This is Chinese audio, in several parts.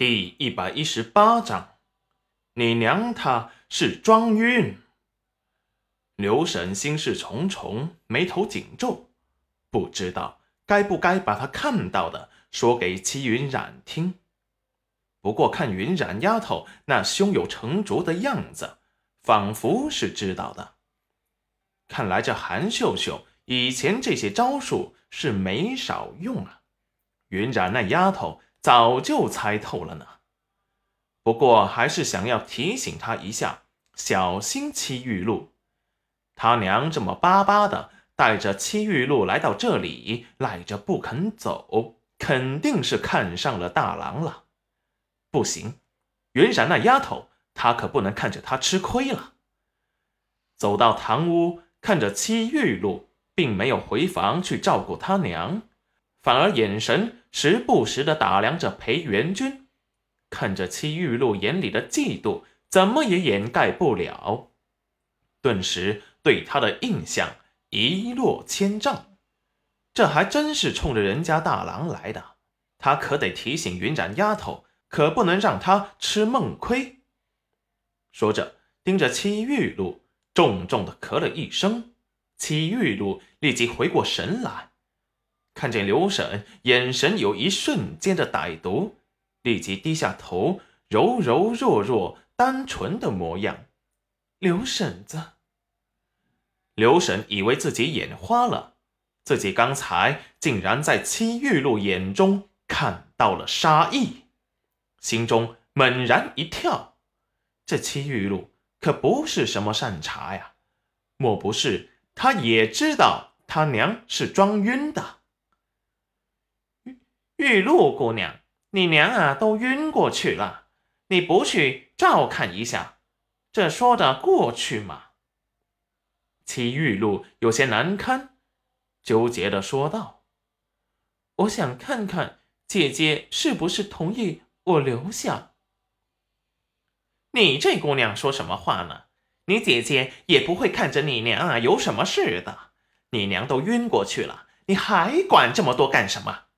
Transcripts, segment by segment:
第一百一十八章，你娘她是装晕。刘婶心事重重，眉头紧皱，不知道该不该把她看到的说给齐云染听。不过看云染丫头那胸有成竹的样子，仿佛是知道的。看来这韩秀秀以前这些招数是没少用啊。云染那丫头。早就猜透了呢，不过还是想要提醒他一下，小心戚玉露。他娘这么巴巴的带着戚玉露来到这里，赖着不肯走，肯定是看上了大郎了。不行，云染那丫头，他可不能看着她吃亏了。走到堂屋，看着戚玉露，并没有回房去照顾他娘。反而眼神时不时的打量着裴元君，看着戚玉露眼里的嫉妒，怎么也掩盖不了。顿时对他的印象一落千丈。这还真是冲着人家大郎来的，他可得提醒云染丫头，可不能让他吃闷亏。说着，盯着戚玉露，重重的咳了一声。戚玉露立即回过神来。看见刘婶眼神有一瞬间的歹毒，立即低下头，柔柔弱弱、单纯的模样。刘婶子，刘婶以为自己眼花了，自己刚才竟然在戚玉露眼中看到了杀意，心中猛然一跳。这戚玉露可不是什么善茬呀，莫不是她也知道他娘是装晕的？玉露姑娘，你娘啊都晕过去了，你不去照看一下，这说得过去吗？齐玉露有些难堪，纠结的说道：“我想看看姐姐是不是同意我留下。”你这姑娘说什么话呢？你姐姐也不会看着你娘啊有什么事的，你娘都晕过去了，你还管这么多干什么？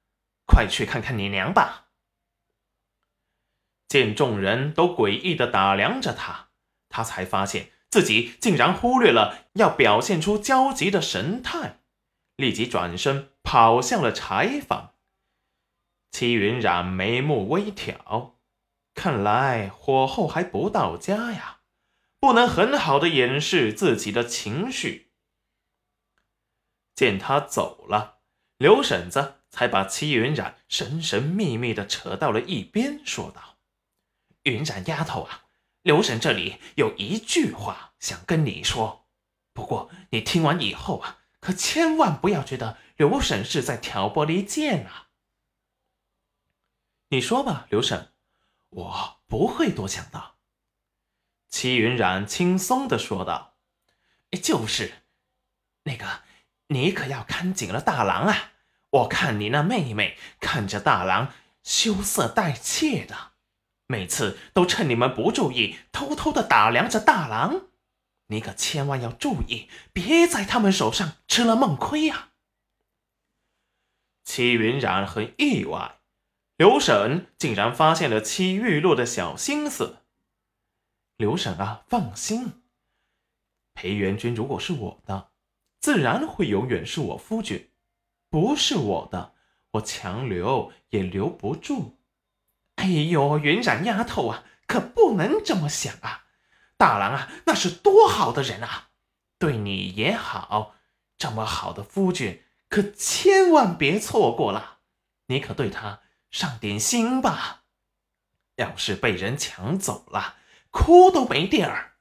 快去看看你娘吧！见众人都诡异的打量着他，他才发现自己竟然忽略了要表现出焦急的神态，立即转身跑向了柴房。戚云染眉目微挑，看来火候还不到家呀，不能很好的掩饰自己的情绪。见他走了，刘婶子。才把戚云染神神秘秘的扯到了一边，说道：“云染丫头啊，刘婶这里有一句话想跟你说，不过你听完以后啊，可千万不要觉得刘婶是在挑拨离间啊。”你说吧，刘婶，我不会多想的。”戚云染轻松的说道：“就是，那个，你可要看紧了大郎啊。”我看你那妹妹看着大郎羞涩带怯的，每次都趁你们不注意，偷偷的打量着大郎。你可千万要注意，别在他们手上吃了梦亏呀！戚云染很意外，刘婶竟然发现了戚玉露的小心思。刘婶啊，放心，裴元君如果是我的，自然会永远是我夫君。不是我的，我强留也留不住。哎呦，云染丫头啊，可不能这么想啊！大郎啊，那是多好的人啊，对你也好，这么好的夫君，可千万别错过了。你可对他上点心吧，要是被人抢走了，哭都没地儿。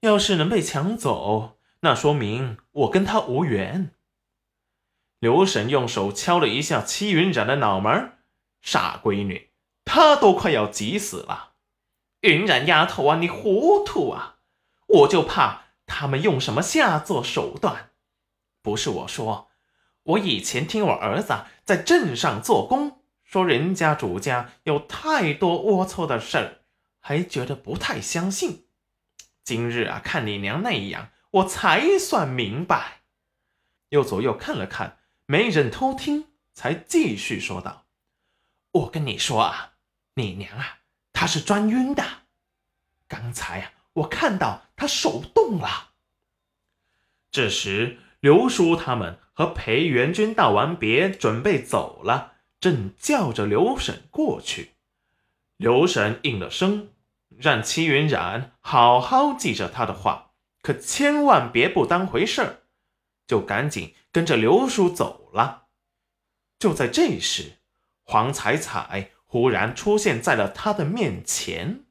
要是能被抢走，那说明我跟他无缘。刘婶用手敲了一下戚云染的脑门傻闺女，她都快要急死了。云染丫头啊，你糊涂啊！我就怕他们用什么下作手段。不是我说，我以前听我儿子在镇上做工，说人家主家有太多龌龊的事儿，还觉得不太相信。今日啊，看你娘那样，我才算明白。又左右看了看。没人偷听，才继续说道：“我跟你说啊，你娘啊，她是装晕的。刚才啊，我看到她手动了。”这时，刘叔他们和裴元军道完别，准备走了，正叫着刘婶过去。刘婶应了声，让齐云染好好记着他的话，可千万别不当回事儿，就赶紧跟着刘叔走了。就在这时，黄彩彩忽然出现在了他的面前。